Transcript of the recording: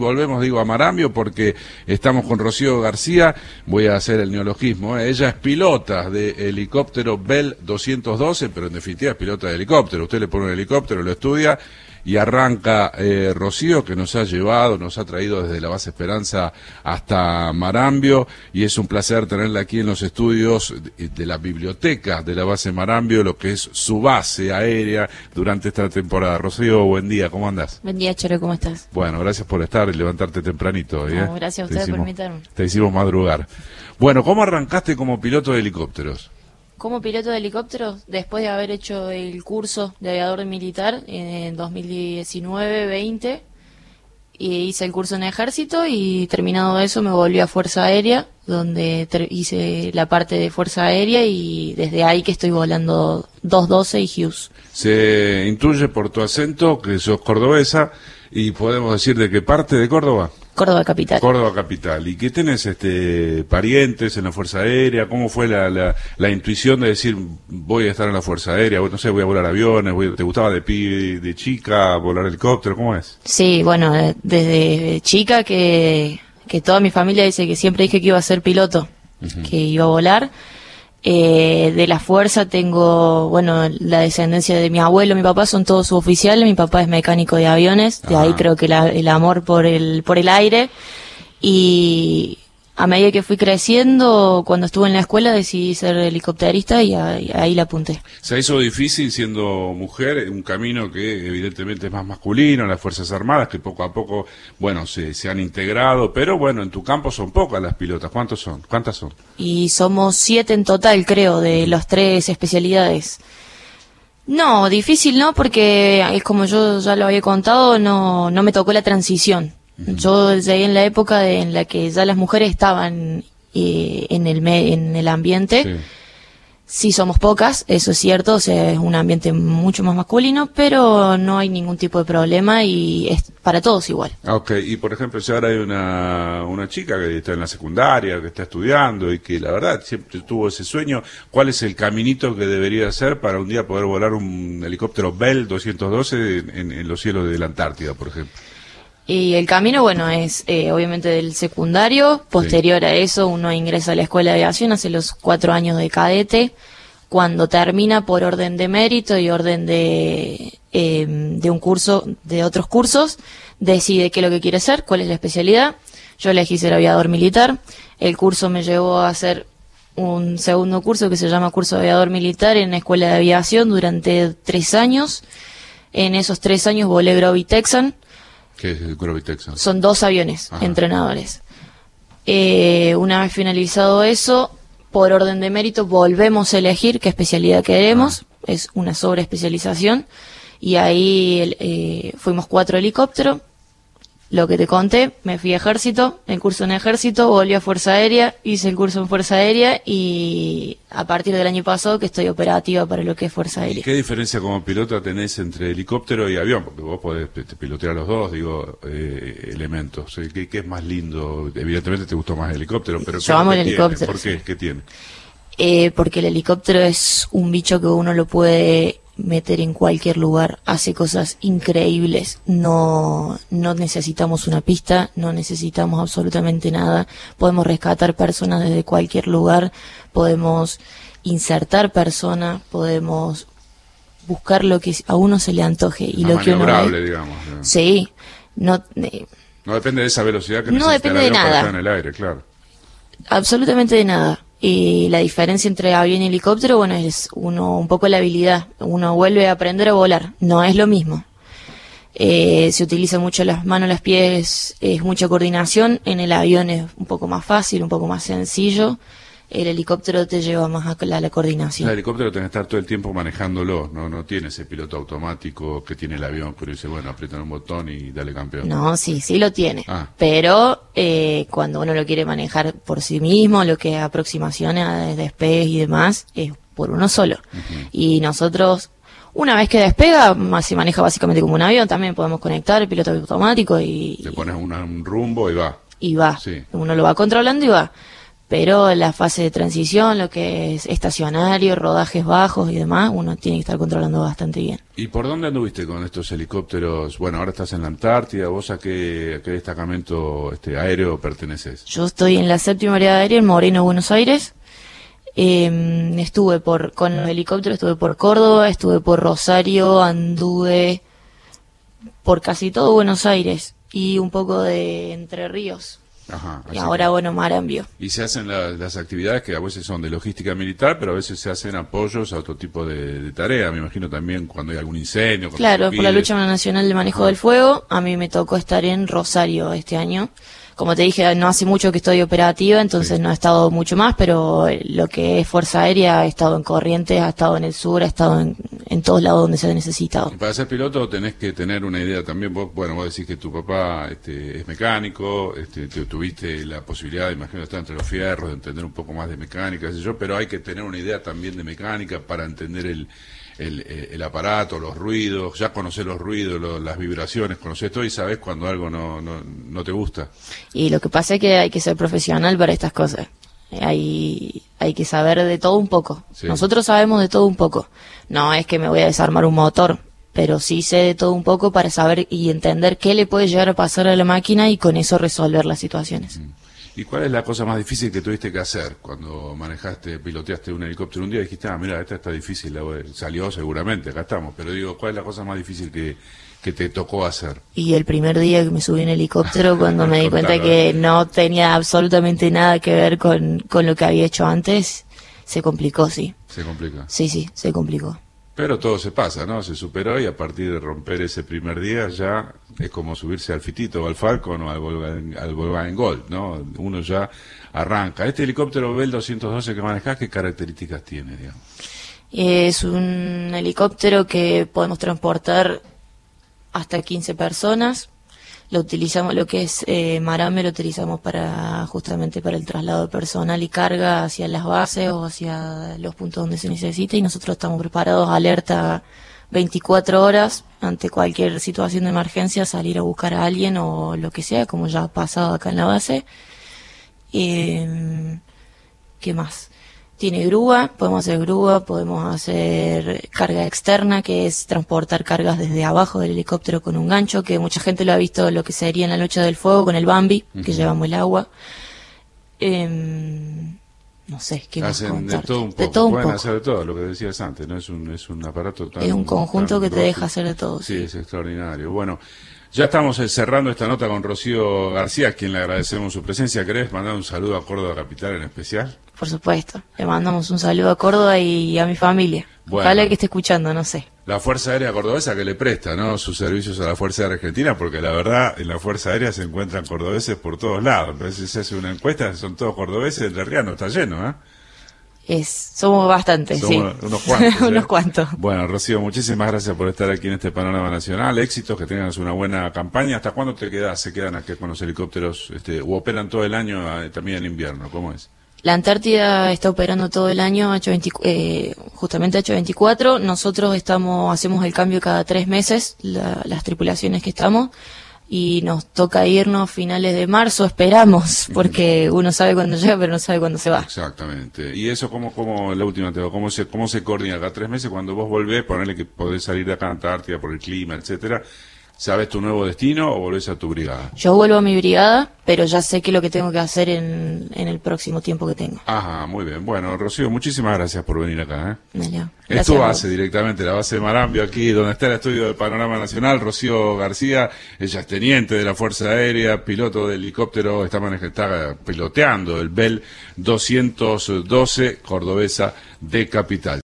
Volvemos, digo, a Marambio porque estamos con Rocío García. Voy a hacer el neologismo. ¿eh? Ella es pilota de helicóptero Bell 212, pero en definitiva es pilota de helicóptero. Usted le pone un helicóptero, lo estudia y arranca eh, Rocío, que nos ha llevado, nos ha traído desde la base Esperanza hasta Marambio, y es un placer tenerla aquí en los estudios de, la biblioteca de la base Marambio, lo que es su base aérea durante esta temporada. Rocío, buen día, ¿cómo andas? Buen día, Choro, ¿cómo estás? Bueno, gracias por estar y levantarte tempranito. ¿eh? gracias a ustedes por invitarme. Te hicimos madrugar. Bueno, ¿cómo arrancaste como piloto de helicópteros? Como piloto de helicópteros, después de haber hecho el curso de aviador militar en 2019-20, hice el curso en ejército y terminado eso me volví a Fuerza Aérea, donde hice la parte de Fuerza Aérea y desde ahí que estoy volando 212 y Hughes. Se intuye por tu acento que sos cordobesa y podemos decir de qué parte de Córdoba. Córdoba Capital. Córdoba Capital. ¿Y qué tenés este, parientes en la Fuerza Aérea? ¿Cómo fue la, la, intuición de decir voy a estar en la Fuerza Aérea? No sé, voy a volar aviones. ¿Te gustaba de, de chica volar helicóptero? ¿Cómo es? Sí, bueno, eh, desde chica que, que toda mi familia dice que siempre dije que iba a ser piloto, que iba a volar. Eh, de la fuerza tengo, bueno, la descendencia de mi abuelo, mi papá son todos suboficiales, mi papá es mecánico de aviones, de ahí creo que el amor por el, por el aire. Y a medida que fui creciendo, cuando estuve en la escuela decidí ser helicópterista y ahí, la apunté. ¿Se hizo difícil siendo mujer un camino que evidentemente es más masculino, las Fuerzas Armadas, que poco a poco, bueno, se, se han integrado, pero bueno, en tu campo son pocas las pilotas. ¿Cuántos son? ¿Cuántas son? Y somos siete en total, creo, de las tres especialidades. No, difícil no, porque es como yo ya lo había contado, no, no me tocó la transición. Yo llegué en la época en la que ya las mujeres estaban eh, en, el en el ambiente. Sí. somos pocas, eso es cierto, o sea, es un ambiente mucho más masculino, pero no hay ningún tipo de problema y es para todos igual. Ah, ok, y por ejemplo, si ahora hay una, una chica que está en la secundaria, que está estudiando y que la verdad siempre tuvo ese sueño, ¿cuál es el caminito que debería hacer para un día poder volar un helicóptero Bell 212 en, en los cielos de la Antártida, por ejemplo? Y el camino, bueno, es eh, obviamente del secundario. Posterior a eso, uno ingresa a la escuela de aviación, hace los cuatro años de cadete. Cuando termina por orden de mérito y orden de, em, de un curso, de otros cursos, decide qué es lo que quiere ser, cuál es la especialidad. Yo elegí ser aviador militar. El curso me llevó a hacer un segundo curso que se llama curso de aviador militar en la escuela de aviación durante tres años. En esos tres años volé Groby Texan ¿Qué es el Son dos aviones entrenadores. Eh, una vez finalizado eso, por orden de mérito, volvemos a elegir qué especialidad queremos. Es una sobreespecialización. Y ahí eh, fuimos cuatro helicópteros lo que te conté, me fui a ejército, el curso en ejército, volví a Fuerza Aérea, hice el curso en Fuerza Aérea y a partir del año pasado que estoy operativa para lo que es Fuerza Aérea. ¿Qué diferencia como piloto tenés entre helicóptero y avión? Porque vos podés pilotear los dos, digo, eh, elementos. ¿Qué, ¿Qué, es más lindo? Evidentemente te gustó más el helicóptero, pero Yo amo el helicóptero. ¿Por qué? ¿Qué tiene? Eh, porque el helicóptero es un bicho que uno lo puede meter en cualquier lugar, hace cosas increíbles, no, no necesitamos una pista, no necesitamos absolutamente nada, podemos rescatar personas desde cualquier lugar, podemos insertar personas, podemos buscar lo que a uno se le antoje y lo que uno digamos, Sí, no eh, no depende de esa velocidad que no depende de nada. en el aire, claro. Absolutamente de nada. Y la diferencia entre avión y helicóptero, bueno, es uno un poco la habilidad. Uno vuelve a aprender a volar. No es lo mismo. Eh, se utiliza mucho las manos, los pies, es mucha coordinación. En el avión es un poco más fácil, un poco más sencillo el helicóptero te lleva más a la, coordinación. El helicóptero tiene que estar todo el tiempo manejándolo, no no tiene ese piloto automático que tiene el avión, pero dice, bueno, aprieta un botón y dale campeón. No, sí, sí lo tiene. Ah. Pero eh, cuando uno lo quiere manejar por sí mismo, lo que es aproximaciones, despegues y demás, es por uno solo. Y nosotros una vez que despega, se maneja básicamente como un avión, también podemos conectar el piloto automático y... Le pones un rumbo y va. Y va. Uno lo va controlando y va pero la fase de transición, lo que es estacionario, rodajes bajos y demás, uno tiene que estar controlando bastante bien. ¿Y por dónde anduviste con estos helicópteros? Bueno, ahora estás en la Antártida, ¿vos a qué, qué destacamento este, aéreo perteneces? Yo estoy en la séptima área aérea en Moreno, Buenos Aires. Eh, estuve por, con los helicópteros, estuve por Córdoba, estuve por Rosario, anduve por casi todo Buenos Aires y un poco de Entre Ríos. Ajá, Y ahora, bueno, Marambio. Y se hacen la- las actividades que a veces son de logística militar, pero a veces se hacen apoyos a otro tipo de, de tarea. Me imagino también cuando hay algún incendio. Claro, por la lucha nacional de manejo del fuego, a mí me tocó estar en Rosario este año. Como te dije, no hace mucho que estoy operativa, entonces Sí. no he estado mucho más, pero lo que es Fuerza Aérea ha estado en Corrientes, ha estado en el sur, ha estado en, en todos lados donde se ha necesitado. Y para ser piloto tenés que tener una idea también. Vos, bueno, vos decís que tu papá este, es mecánico, este, te- tuviste la posibilidad, imagino, de estar entre los fierros, de entender un poco más de mecánica, qué sé yo, pero hay que tener una idea también de mecánica para entender el, el, eh, el aparato, los ruidos, ya conocer los ruidos, lo- las vibraciones, conocer todo y sabés cuando algo no, no, no te gusta. Y lo que pasa es que hay que ser profesional para estas cosas. Hay, hay que saber de todo un poco. Sí. Nosotros sabemos de todo un poco. No es que me voy a desarmar un motor, pero sí sé de todo un poco para saber y entender qué le puede llegar a pasar a la máquina y con eso resolver las situaciones. ¿Y cuál es la cosa más difícil que tuviste que hacer cuando manejaste, piloteaste un helicóptero un día y dijiste, ah, mira, esta está difícil, salió seguramente, acá estamos, pero digo, ¿cuál es la cosa más difícil que, que te tocó hacer? Y el primer día que me subí en helicóptero, cuando me di cuenta que no tenía absolutamente nada que ver con, con lo que había hecho antes, se complicó, sí. Se complica. Sí, sí, se complicó. Pero todo se pasa, ¿no? Se superó y a partir de romper ese primer día ya es como subirse al Fitito o al Falcon o al Volkswagen, al Volkswagen Gol, ¿no? Uno ya arranca. Este helicóptero Bell 212 que manejás, ¿qué características tiene, digamos? Es un helicóptero que podemos transportar hasta 15 personas. Lo utilizamos, lo que es eh, Marame lo utilizamos para justamente para el traslado de personal y carga hacia las bases o hacia los puntos donde se necesite y nosotros estamos preparados, alerta 24 horas ante cualquier situación de emergencia, salir a buscar a alguien o lo que sea, como ya ha pasado acá en la base. Eh, ¿Qué más? Tiene grúa, podemos hacer grúa, podemos hacer carga externa, que es transportar cargas desde abajo del helicóptero con un gancho, que mucha gente lo ha visto lo que sería en la noche del fuego con el Bambi, que llevamos el agua. Em, no sé, ¿qué más Hacen de todo un poco. De todo un Pueden poco. hacer de todo, lo que decías antes, ¿no? Es un, es un aparato tan... Es un conjunto tan que te deja hacer de todo. Sí, Sí. es extraordinario. Bueno, ya estamos eh, cerrando esta nota con Rocío García, a quien le agradecemos su presencia. ¿Querés mandar un saludo a Córdoba Capital en especial? Por supuesto. Le mandamos un saludo a Córdoba y a mi familia. Bueno. Ojalá que esté escuchando, no sé. La Fuerza Aérea Cordobesa que le presta, ¿no? Sus servicios a la Fuerza Aérea Argentina, porque la verdad, en la Fuerza Aérea se encuentran cordobeses por todos lados. A veces se hace una encuesta, son todos cordobeses, el Riano está lleno, ¿eh? Es, somos bastantes, Somos sí. unos cuantos. ¿eh? unos cuantos. Bueno, Rocío, muchísimas gracias por estar aquí en este panorama nacional. Éxitos, que tengas una buena campaña. ¿Hasta cuándo te quedas? ¿Se quedan aquí con los helicópteros? Este, ¿O operan todo el año, eh, también en invierno? ¿Cómo es? La Antártida está operando todo el año H20 eh, justamente H24. Nosotros estamos hacemos el cambio cada tres meses, la- las tripulaciones que estamos, y nos toca irnos finales de marzo, esperamos, porque uno sabe cuándo llega, pero no sabe cuándo se va. Exactamente. ¿Y eso cómo, cómo la última? ¿Cómo se, cómo se coordina? Cada tres meses cuando vos volvés, ponerle que podés salir de acá a Antártida por el clima, etcétera, ¿sabes tu nuevo destino o volvés a tu brigada? Yo vuelvo a mi brigada, pero ya sé que lo que tengo que hacer en, en el próximo tiempo que tengo. Ajá, muy bien. Bueno, Rocío, muchísimas gracias por venir acá. ¿eh? Dale, Es tu base directamente, la base de Marambio, aquí donde está el estudio del Panorama Nacional. Rocío García, ella es teniente de la Fuerza Aérea, piloto de helicóptero, está, está piloteando el Bell 212 Cordobesa de Capital.